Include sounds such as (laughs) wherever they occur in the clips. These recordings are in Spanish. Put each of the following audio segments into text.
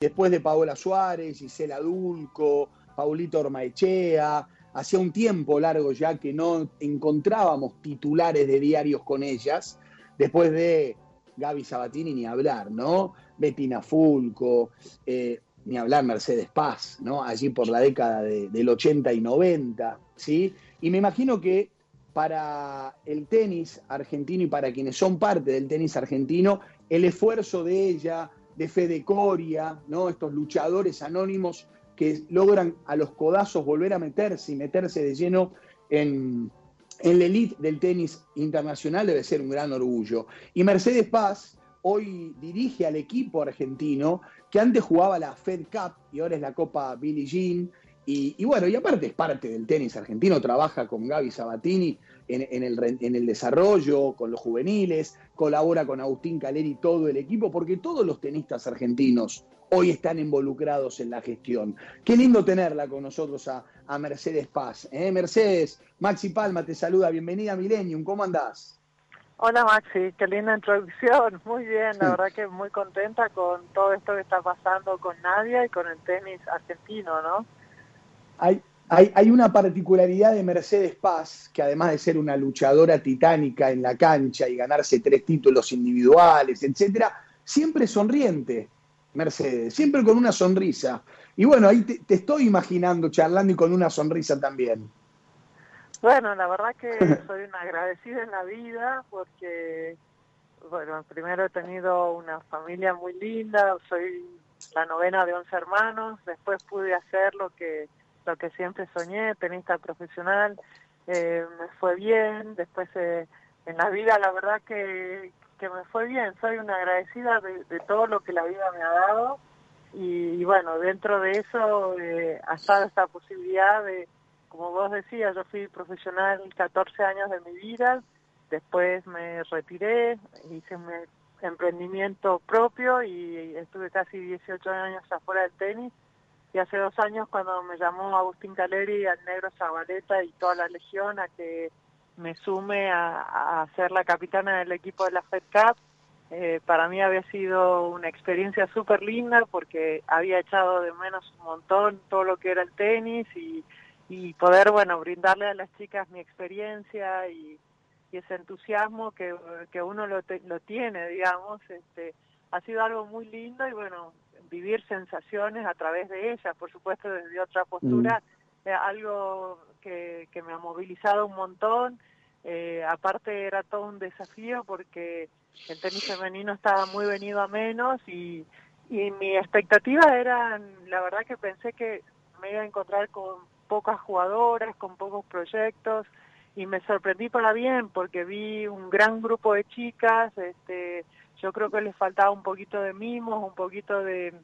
Después de Paola Suárez, Gisela Dulco, Paulito Ormaechea, hacía un tiempo largo ya que no encontrábamos titulares de diarios con ellas. Después de Gaby Sabatini, ni hablar, ¿no? Betina Fulco, eh, ni hablar Mercedes Paz, ¿no? Allí por la década del 80 y 90, ¿sí? Y me imagino que para el tenis argentino y para quienes son parte del tenis argentino, el esfuerzo de ella, de Fede Coria, ¿no? estos luchadores anónimos que logran a los codazos volver a meterse y meterse de lleno en, en la elite del tenis internacional debe ser un gran orgullo. Y Mercedes Paz hoy dirige al equipo argentino que antes jugaba la Fed Cup y ahora es la Copa Billie Jean. Y, bueno, y aparte es parte del tenis argentino, trabaja con Gaby Sabatini en, el, en, el, desarrollo, con los juveniles, colabora con Agustín Caleri y todo el equipo, porque todos los tenistas argentinos hoy están involucrados en la gestión. Qué lindo tenerla con nosotros a, Mercedes Paz. ¿eh? Mercedes, Maxi Palma te saluda, bienvenida a Millennium, ¿cómo andás? Hola Maxi, qué linda introducción, muy bien, la verdad que muy contenta con todo esto que está pasando con Nadia y con el tenis argentino, ¿no? Hay, hay, una particularidad de Mercedes Paz, que además de ser una luchadora titánica en la cancha y ganarse tres títulos individuales, etcétera, siempre sonriente, Mercedes, siempre con una sonrisa. Y bueno, ahí te, estoy imaginando charlando y con una sonrisa también. Bueno, la verdad que (laughs) soy una agradecida en la vida porque, bueno, primero he tenido una familia muy linda, soy la novena de once hermanos, después pude hacer lo que lo que siempre soñé, tenista profesional, eh, me fue bien, después eh, en la vida la verdad que, que me fue bien, soy una agradecida de, todo lo que la vida me ha dado y, bueno, dentro de eso eh, ha estado esta posibilidad de, como vos decías, yo fui profesional 14 años de mi vida, después me retiré, hice un emprendimiento propio y estuve casi 18 años afuera del tenis y hace dos años cuando me llamó Agustín Caleri al negro Zabaleta y toda la legión a que me sume a, ser la capitana del equipo de la Fed Cup, eh, para mí había sido una experiencia súper linda porque había echado de menos un montón todo lo que era el tenis y, y poder, bueno, brindarle a las chicas mi experiencia y, ese entusiasmo que, que uno lo, lo tiene, digamos, este, ha sido algo muy lindo y bueno, vivir sensaciones a través de ella, por supuesto desde otra postura, mm. algo que, que, me ha movilizado un montón. Eh, aparte era todo un desafío porque el tenis femenino estaba muy venido a menos y, y mi expectativa era, la verdad que pensé que me iba a encontrar con pocas jugadoras, con pocos proyectos y me sorprendí para bien porque vi un gran grupo de chicas, este, yo creo que les faltaba un poquito de mimos, un poquito de,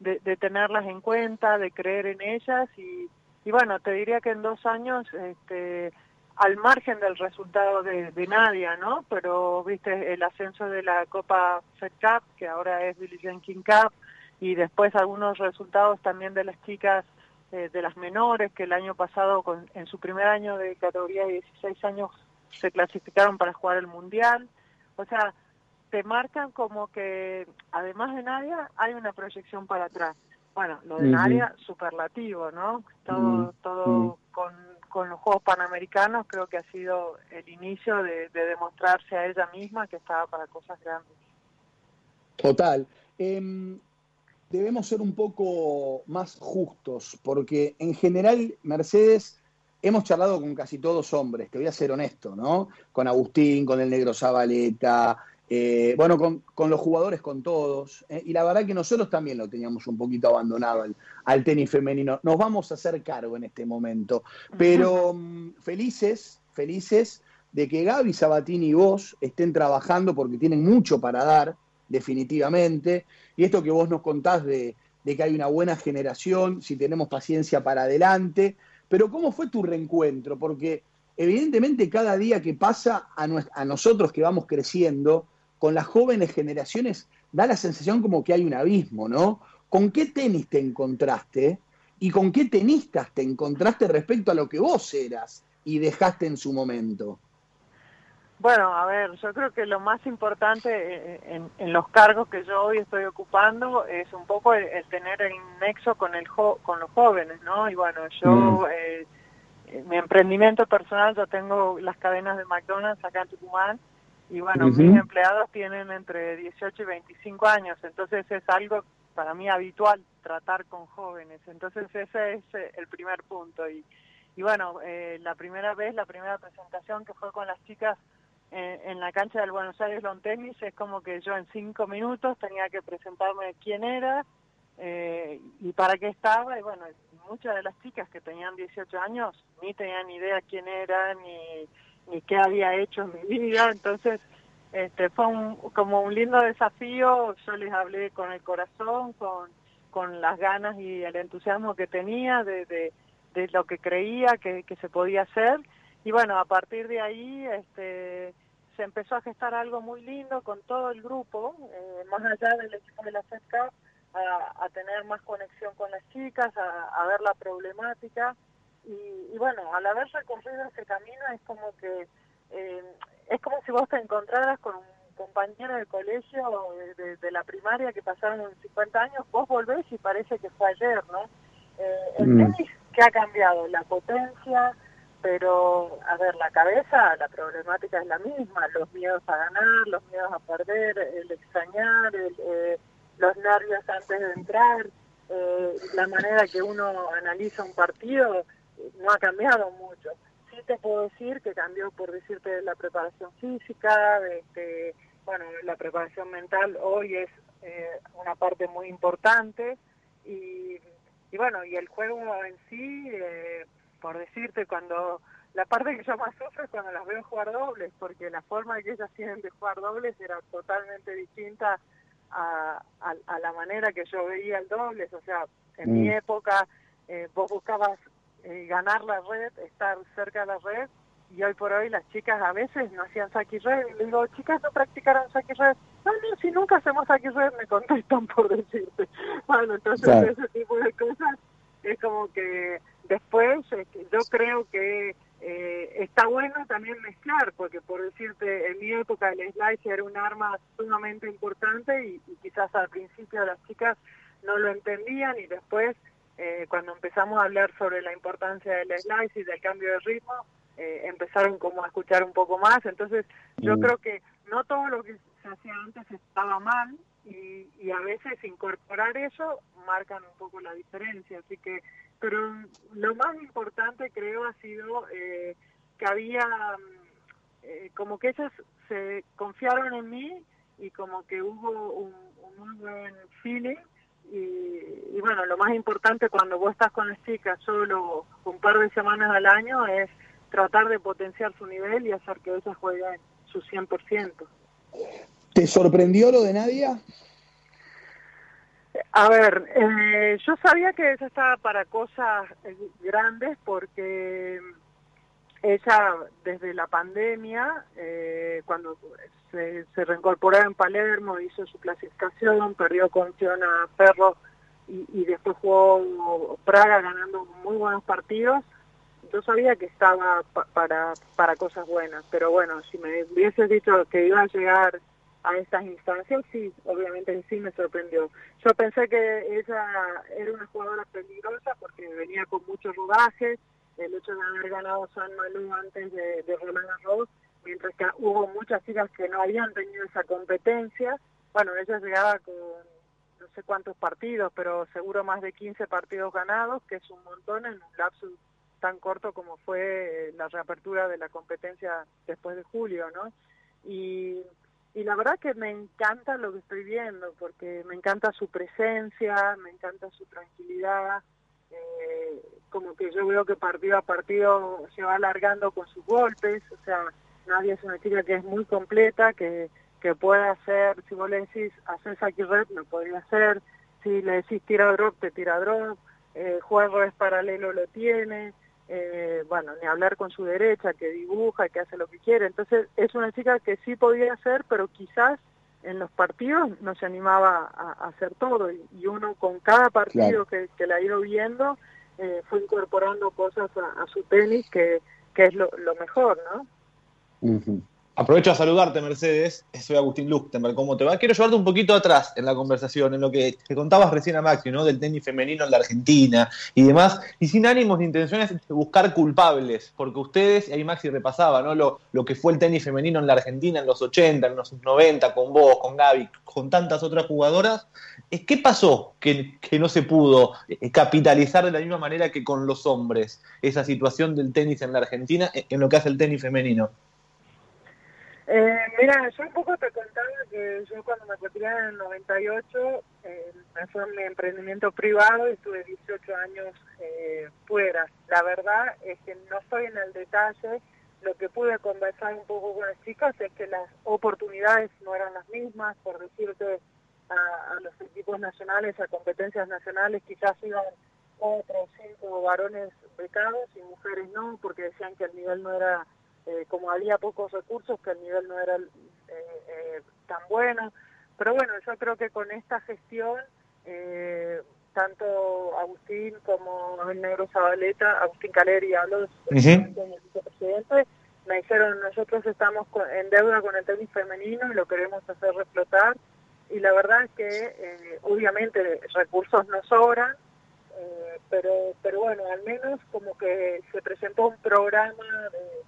de, tenerlas en cuenta, de creer en ellas y, bueno, te diría que en dos años, este, al margen del resultado de, de Nadia, ¿no? Pero viste el ascenso de la Copa Fed Cup, que ahora es Billie Jean King Cup, y después algunos resultados también de las chicas eh, de las menores que el año pasado con, en su primer año de categoría de 16 años se clasificaron para jugar el mundial o sea te marcan como que además de Nadia hay una proyección para atrás. Bueno, lo de Nadia, superlativo, ¿no? Todo, todo con, con los Juegos Panamericanos creo que ha sido el inicio de, demostrarse a ella misma que estaba para cosas grandes. Total. Em, debemos ser un poco más justos, porque en general Mercedes hemos charlado con casi todos hombres, te voy a ser honesto, ¿no? Con Agustín, con el negro Zabaleta, eh, bueno, con, los jugadores, con todos. Eh, y la verdad que nosotros también lo teníamos un poquito abandonado al, tenis femenino. Nos vamos a hacer cargo en este momento. Pero mm, felices, felices de que Gaby Sabatini y vos estén trabajando porque tienen mucho para dar, definitivamente. Y esto que vos nos contás de, de que hay una buena generación, si tenemos paciencia para adelante. Pero ¿cómo fue tu reencuentro? Porque evidentemente cada día que pasa a, a nosotros que vamos creciendo, con las jóvenes generaciones, da la sensación como que hay un abismo, ¿no? ¿Con qué tenis te encontraste? ¿Y con qué tenistas te encontraste respecto a lo que vos eras y dejaste en su momento? Bueno, a ver, yo creo que lo más importante eh, en, los cargos que yo hoy estoy ocupando es un poco el, tener el nexo con el con los jóvenes, ¿no? Y bueno, yo, mm. eh, mi emprendimiento personal, yo tengo las cadenas de McDonald's acá en Tucumán y bueno, mis empleados tienen entre 18 y 25 años, entonces es algo para mí habitual tratar con jóvenes, entonces ese es eh, el primer punto. Y, y bueno, la primera vez, la primera presentación que fue con las chicas en, la cancha del Buenos Aires Long Tennis es como que yo en cinco minutos tenía que presentarme quién era eh, y para qué estaba y bueno muchas de las chicas que tenían 18 años ni tenían idea quién era ni, ni qué había hecho en mi vida. Entonces este fue como un lindo desafío. Yo les hablé con el corazón con con las ganas y el entusiasmo que tenía de, de, lo que creía que, que se podía hacer. Y bueno, a partir de ahí este, se empezó a gestar algo muy lindo con todo el grupo, eh, más allá del equipo de la FEDCAP, a, tener más conexión con las chicas, a, ver la problemática. Y, bueno, al haber recorrido ese camino es como que eh, es como si vos te encontraras con un compañero de colegio de, la primaria que pasaron 50 años, vos volvés y parece que fue ayer, ¿no? Eh, el mm. tenis, ¿qué ha cambiado? La potencia, pero a ver, la cabeza, la problemática es la misma, los miedos a ganar, los miedos a perder, el extrañar, eh, los nervios antes de entrar, eh, la manera que uno analiza un partido no ha cambiado mucho. Sí te puedo decir que cambió, por decirte, la preparación física, este, bueno, la preparación mental hoy es eh, una parte muy importante y, y bueno, y el juego en sí... Eh, por decirte, cuando la parte que yo más sufro es cuando las veo jugar dobles, porque la forma que ellas tienen de jugar dobles era totalmente distinta a, la manera que yo veía el dobles. O sea, en mi mm. época eh, vos buscabas eh, ganar la red, estar cerca de la red, y hoy por hoy las chicas a veces no hacían saque red. Y le digo, chicas, no practicaron saque red. No, no, si nunca hacemos saque red, me contestan (laughs) por decirte. Bueno, entonces ese tipo de cosas es como que Después, este, yo creo que eh, está bueno también mezclar, porque por decirte, en mi época el slice era un arma sumamente importante y, quizás al principio las chicas no lo entendían y después eh, cuando empezamos a hablar sobre la importancia del slice y del cambio de ritmo, eh, empezaron como a escuchar un poco más. Entonces yo mm. creo que no todo lo que se hacía antes estaba mal y, y a veces incorporar eso marcan un poco la diferencia. Así que pero lo más importante creo ha sido eh, que había eh, como que ellas se confiaron en mí y como que hubo un, muy buen feeling y, bueno, lo más importante cuando vos estás con las chicas solo un par de semanas al año es tratar de potenciar su nivel y hacer que ellas jueguen su 100%. ¿Te sorprendió lo de Nadia? A ver, eh, yo sabía que ella estaba para cosas eh, grandes porque ella desde la pandemia, eh, cuando se, reincorporó en Palermo, hizo su clasificación, perdió con Fiona Ferro y, después jugó Praga ganando muy buenos partidos. Yo sabía que estaba para, para cosas buenas, pero bueno, si me hubieses dicho que iba a llegar a estas instancias, sí, obviamente sí me sorprendió. Yo pensé que ella era una jugadora peligrosa porque venía con mucho rodaje, el hecho de haber ganado San Malú antes de, de Garros, mientras que hubo muchas chicas que no habían tenido esa competencia. Bueno, ella llegaba con no sé cuántos partidos, pero seguro más de 15 partidos ganados, que es un montón en un lapso tan corto como fue la reapertura de la competencia después de julio, ¿no? Y y la verdad que me encanta lo que estoy viendo, porque me encanta su presencia, me encanta su tranquilidad, eh, como que yo veo que partido a partido se va alargando con sus golpes, o sea, nadie es una chica que es muy completa, que, que puede hacer, si vos le decís, hacer saki red, lo podría hacer, si le decís tira drop, te tira drop, eh, juego es paralelo lo tiene, eh, bueno, ni hablar con su derecha, que dibuja, que hace lo que quiere. Entonces es una chica que sí podía hacer, pero quizás en los partidos no se animaba a, hacer todo. Y, uno con cada partido que, que la ha ido viendo eh, fue incorporando cosas a, su tenis que, que es lo, lo mejor, ¿no? Aprovecho a saludarte, Mercedes. Soy Agustín Luchtenberg. ¿Cómo te va? Quiero llevarte un poquito atrás en la conversación, en lo que te contabas recién a Maxi, ¿no? Del tenis femenino en la Argentina y demás. Y sin ánimos ni intenciones de buscar culpables, porque ustedes, y ahí Maxi repasaba, ¿no? Lo, que fue el tenis femenino en la Argentina en los 80, en los 90, con vos, con Gaby, con tantas otras jugadoras. ¿Qué pasó que, no se pudo eh, capitalizar de la misma manera que con los hombres esa situación del tenis en la Argentina en lo que hace el tenis femenino? Eh, mira, yo un poco te contaba que yo cuando me retiré en el 98 eh, me fue mi emprendimiento privado y estuve 18 años eh, fuera. La verdad es que no estoy en el detalle. Lo que pude conversar un poco con las chicas es que las oportunidades no eran las mismas. Por decirte, a, los equipos nacionales, a competencias nacionales, quizás iban cuatro o cinco varones becados y mujeres no, porque decían que el nivel no era eh, como había pocos recursos, que el nivel no era eh, eh, tan bueno. Pero bueno, yo creo que con esta gestión, tanto Agustín como el negro Zabaleta, Agustín Caleri, hablo de vicepresidente, me dijeron, nosotros estamos en deuda con el tenis femenino y lo queremos hacer reflotar. Y la verdad es que obviamente recursos no sobran, eh, pero pero bueno, al menos como que se presentó un programa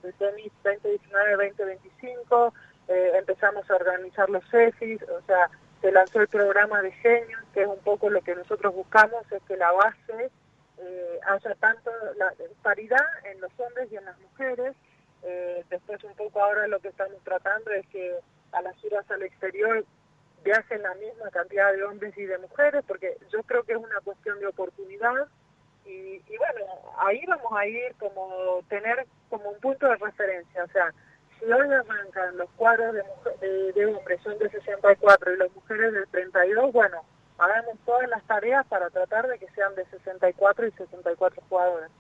de, de tenis 2019-2025, eh, empezamos a organizar los CEFIS, o sea, se lanzó el programa de genios, que es un poco lo que nosotros buscamos, es que la base eh, haya tanto la paridad en los hombres y en las mujeres. Eh, después un poco ahora lo que estamos tratando es que a las giras al exterior viajen la misma cantidad de hombres y de mujeres, porque yo creo que es una cuestión de oportunidad. Y, bueno, ahí vamos a ir como tener como un punto de referencia. O sea, si hoy arrancan los cuadros de, de, hombres son de 64 y las mujeres de 32, bueno, hagamos todas las tareas para tratar de que sean de 64 y 64 jugadores.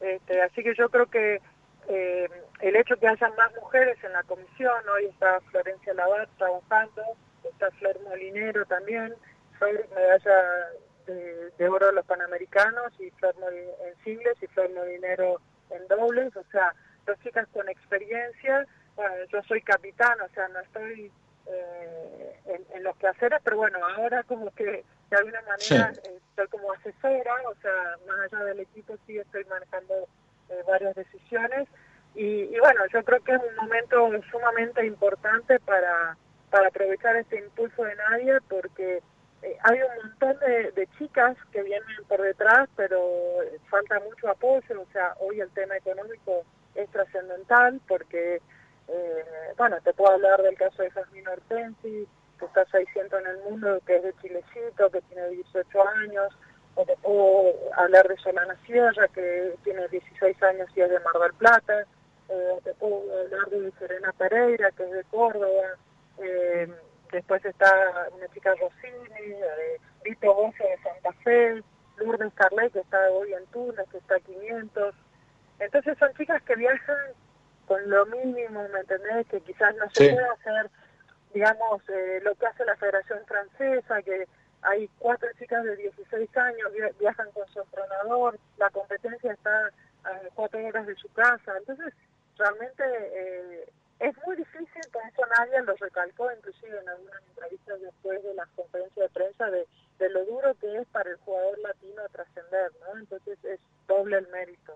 Este, así que yo creo que eh, el hecho que haya más mujeres en la comisión, hoy está Florencia Lavar trabajando, está Flor Molinero también, Flor medalla de, de, oro de los Panamericanos y Flor en singles y Flor Molinero en dobles, o sea, dos chicas con experiencia, bueno, yo soy capitán, o sea, no estoy eh, en, en, los quehaceres, pero bueno, ahora como que de alguna manera eh, estoy como asesora, o sea, más allá del equipo sí estoy manejando eh, varias decisiones. Y, y bueno, yo creo que es un momento sumamente importante para para aprovechar este impulso de nadie porque eh, hay un montón de, chicas que vienen por detrás, pero falta mucho apoyo, o sea, hoy el tema económico es trascendental porque, eh, bueno, te puedo hablar del caso de Jasmine Hortensi, que está 600 en el mundo, que es de Chilecito, que tiene 18 años, o te puedo hablar de Solana Sierra, que tiene 16 años y es de Mar del Plata, eh, te puedo hablar de Serena Pereira, que es de Córdoba, eh, después está una chica Rossini, eh, Vito Bocio de Santa Fe, Lourdes Carlet que está hoy en Túnez, que está a 500. Entonces son chicas que viajan con lo mínimo, ¿me entendés? Que quizás no se puede hacer, digamos, eh, lo que hace la Federación Francesa, que hay cuatro chicas de 16 años, viajan con su entrenador, la competencia está a cuatro horas de su casa. Entonces, realmente eh, es muy difícil, por eso nadie lo recalcó, inclusive en algunas entrevistas después de las conferencias de prensa, de, de lo duro que es para el jugador latino trascender, ¿no? Entonces es doble el mérito.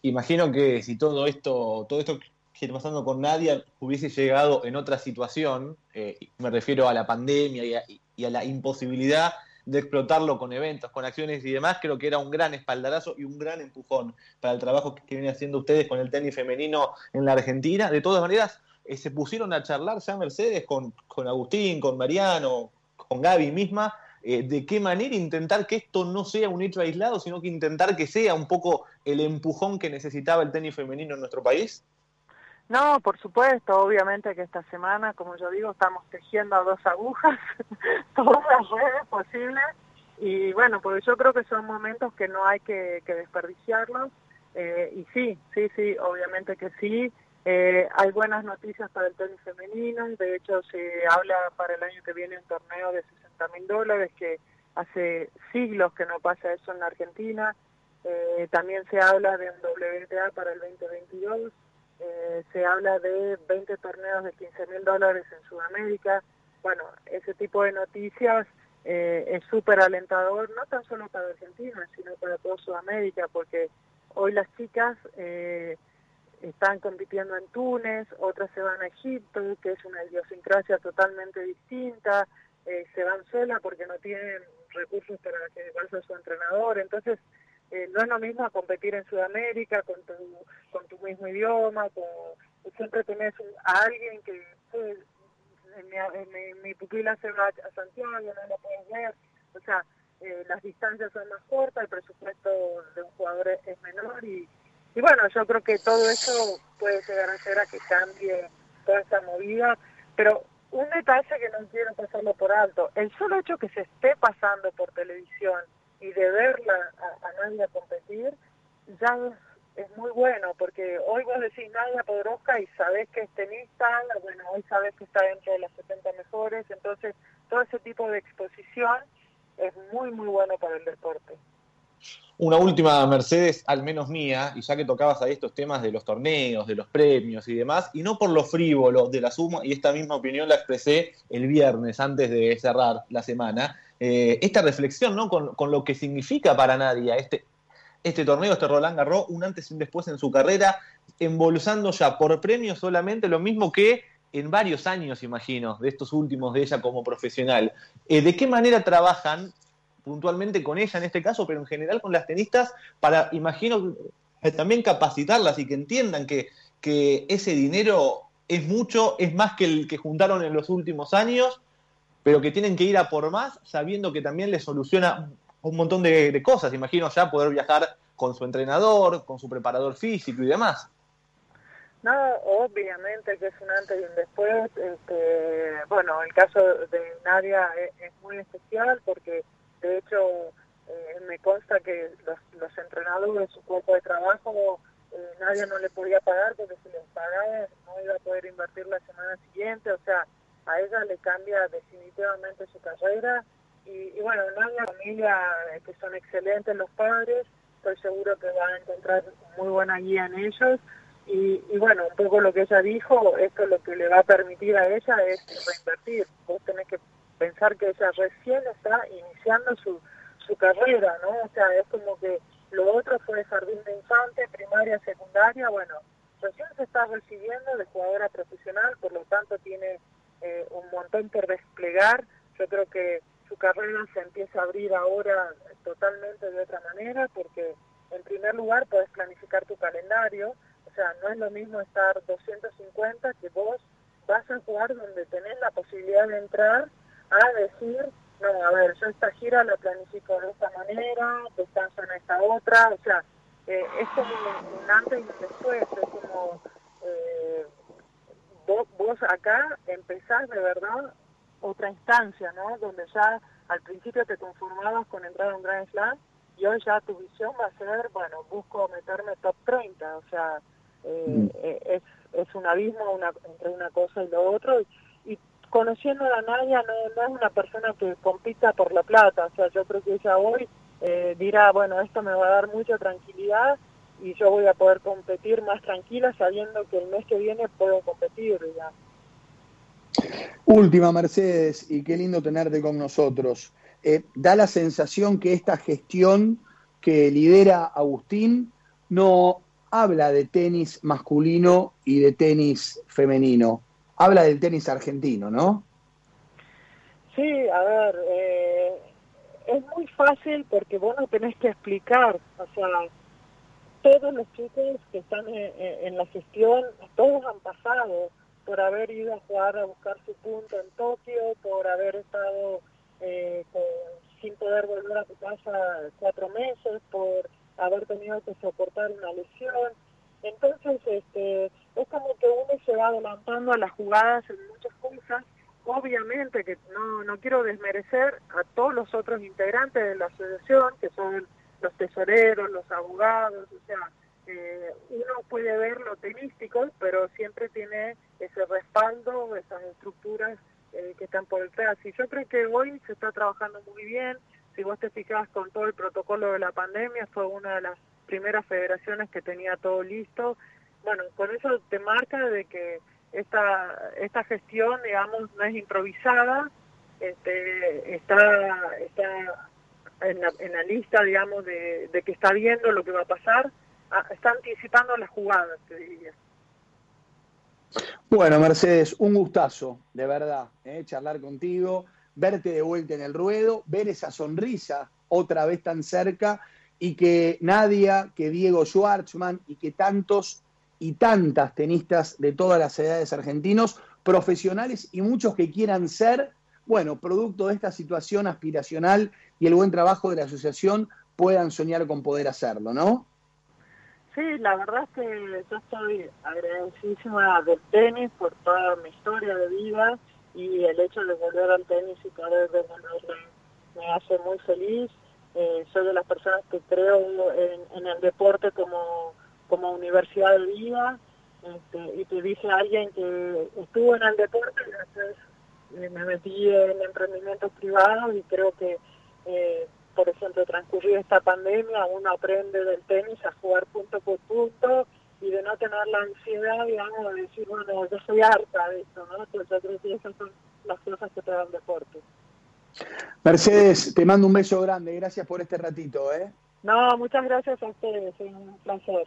Imagino que si todo esto, todo esto que está pasando con Nadia hubiese llegado en otra situación, eh, me refiero a la pandemia y a, y a la imposibilidad de explotarlo con eventos, con acciones y demás, creo que era un gran espaldarazo y un gran empujón para el trabajo que vienen haciendo ustedes con el tenis femenino en la Argentina. De todas maneras, eh, se pusieron a charlar ya Mercedes con, con Agustín, con Mariano, con Gaby misma, eh, de qué manera intentar que esto no sea un hecho aislado, sino que intentar que sea un poco el empujón que necesitaba el tenis femenino en nuestro país. No, por supuesto, obviamente que esta semana, como yo digo, estamos tejiendo a dos agujas (laughs) todas las redes posibles y bueno, porque yo creo que son momentos que no hay que, desperdiciarlos. Eh, y sí, sí, sí, obviamente que sí. Eh, hay buenas noticias para el tenis femenino. De hecho, se habla para el año que viene un torneo de 60 mil dólares, que hace siglos que no pasa eso en la Argentina. Eh, también se habla de un WTA para el 2022. Se habla de 20 torneos de 15 mil dólares en Sudamérica. Bueno, ese tipo de noticias eh, es súper alentador, no tan solo para Argentina, sino para toda Sudamérica, porque hoy las chicas eh, están compitiendo en Túnez, otras se van a Egipto, que es una idiosincrasia totalmente distinta, eh, se van solas porque no tienen recursos para que vaya su entrenador, entonces no es lo mismo competir en Sudamérica con tu, con tu mismo idioma, con, siempre tenés a alguien que mi, mi, pupila se va a Santiago, no lo puedes ver, o sea, eh, las distancias son más cortas, el presupuesto de un jugador es, menor y, y bueno, yo creo que todo eso puede llegar a ser a que cambie toda esa movida, pero un detalle que no quiero pasarlo por alto, el solo hecho que se esté pasando por televisión y de verla a, a competir, ya es es muy bueno, porque hoy vos decís Nadia Podroska y sabés que es tenista, bueno, hoy sabés que está dentro de las 70 mejores, entonces todo ese tipo de exposición es muy, muy bueno para el deporte. Una última, Mercedes, al menos mía, y ya que tocabas ahí estos temas de los torneos, de los premios y demás, y no por lo frívolo de la suma, y esta misma opinión la expresé el viernes antes de cerrar la semana, eh, esta reflexión ¿no? con, con, lo que significa para Nadia este, este torneo, este Roland Garros, un antes y un después en su carrera, embolsando ya por premio solamente lo mismo que en varios años, imagino, de estos últimos de ella como profesional. Eh, ¿De qué manera trabajan puntualmente con ella en este caso, pero en general con las tenistas, para, imagino, también capacitarlas y que entiendan que, que ese dinero es mucho, es más que el que juntaron en los últimos años, pero que tienen que ir a por más, sabiendo que también les soluciona un montón de, cosas. Imagino ya poder viajar con su entrenador, con su preparador físico y demás. No, obviamente que es un antes y un después. Este, bueno, el caso de Nadia es, muy especial porque de hecho eh, me consta que los, entrenadores, su cuerpo de trabajo, eh, Nadia no le podía pagar porque si les pagaba no iba a poder invertir la semana siguiente. O sea, a ella le cambia definitivamente su carrera y, bueno, una familia eh, que son excelentes los padres, estoy seguro que van a encontrar muy buena guía en ellos. Y, y, bueno, un poco lo que ella dijo, esto lo que le va a permitir a ella es reinvertir. Vos tenés que pensar que ella recién está iniciando su, su carrera, ¿no? O sea, es como que lo otro fue jardín de infante, primaria, secundaria, bueno, recién se está recibiendo de jugadora profesional, por lo tanto tiene eh, un montón por desplegar. Yo creo que su carrera se empieza a abrir ahora totalmente de otra manera porque en primer lugar puedes planificar tu calendario, o sea, no es lo mismo estar 250 que vos vas a jugar donde tenés la posibilidad de entrar a decir, no, a ver, yo esta gira la planifico de esta manera, descanso en esta otra, o sea, eh, es como un, antes y un después, es como eh, vos, vos acá empezás de verdad otra instancia, ¿no? Donde ya al principio te conformabas con entrar a un Grand Slam y hoy ya tu visión va a ser, bueno, busco meterme top 30, o sea, eh, mm. eh, es, es un abismo una, entre una cosa y lo otro. Y, conociendo a Nadia no, no es una persona que compita por la plata, o sea, yo creo que ella hoy eh, dirá, bueno, esto me va a dar mucha tranquilidad y yo voy a poder competir más tranquila sabiendo que el mes que viene puedo competir, digamos. Última, Mercedes, y qué lindo tenerte con nosotros. Eh, da la sensación que esta gestión que lidera Agustín no habla de tenis masculino y de tenis femenino, habla del tenis argentino, ¿no? Sí, a ver, eh, es muy fácil porque vos no tenés que explicar, o sea, todos los chicos que están en la gestión, todos han pasado por haber ido a jugar a buscar su punto en Tokio, por haber estado eh, sin poder volver a su casa cuatro meses, por haber tenido que soportar una lesión. Entonces, este, es como que uno se va adelantando a las jugadas en muchas cosas obviamente que no, no quiero desmerecer a todos los otros integrantes de la asociación, que son los tesoreros, los abogados, o sea, eh, uno puede ver lo tenístico, pero siempre tiene ese respaldo, esas estructuras eh, que están por detrás. Y yo creo que hoy se está trabajando muy bien. Si vos te fijas con todo el protocolo de la pandemia, fue una de las primeras federaciones que tenía todo listo. Bueno, con eso te marca de que esta esta gestión, digamos, no es improvisada, este, está está en la, lista, digamos, de, de que está viendo lo que va a pasar Ah, está anticipando las jugadas, te diría. Bueno, Mercedes, un gustazo, de verdad, ¿eh? charlar contigo, verte de vuelta en el ruedo, ver esa sonrisa otra vez tan cerca y que Nadia, que Diego Schwartzman y que tantos y tantas tenistas de todas las edades argentinos, profesionales y muchos que quieran ser, bueno, producto de esta situación aspiracional y el buen trabajo de la asociación, puedan soñar con poder hacerlo, ¿no? Sí, la verdad es que yo estoy agradecidísima del tenis por toda mi historia de vida y el hecho de volver al tenis y poder devolverle me hace muy feliz. Eh, soy de las personas que creo en, el deporte como, como universidad de vida este, y te dice alguien que estuvo en el deporte y después me metí en emprendimientos privados y creo que eh, por ejemplo, transcurrir esta pandemia, uno aprende del tenis a jugar punto por punto y de no tener la ansiedad, digamos, de decir, bueno, yo soy harta de esto, ¿no? Entonces yo creo que esas son las cosas que te dan deporte. Mercedes, te mando un beso grande, gracias por este ratito, ¿eh? No, muchas gracias a ustedes, es un placer.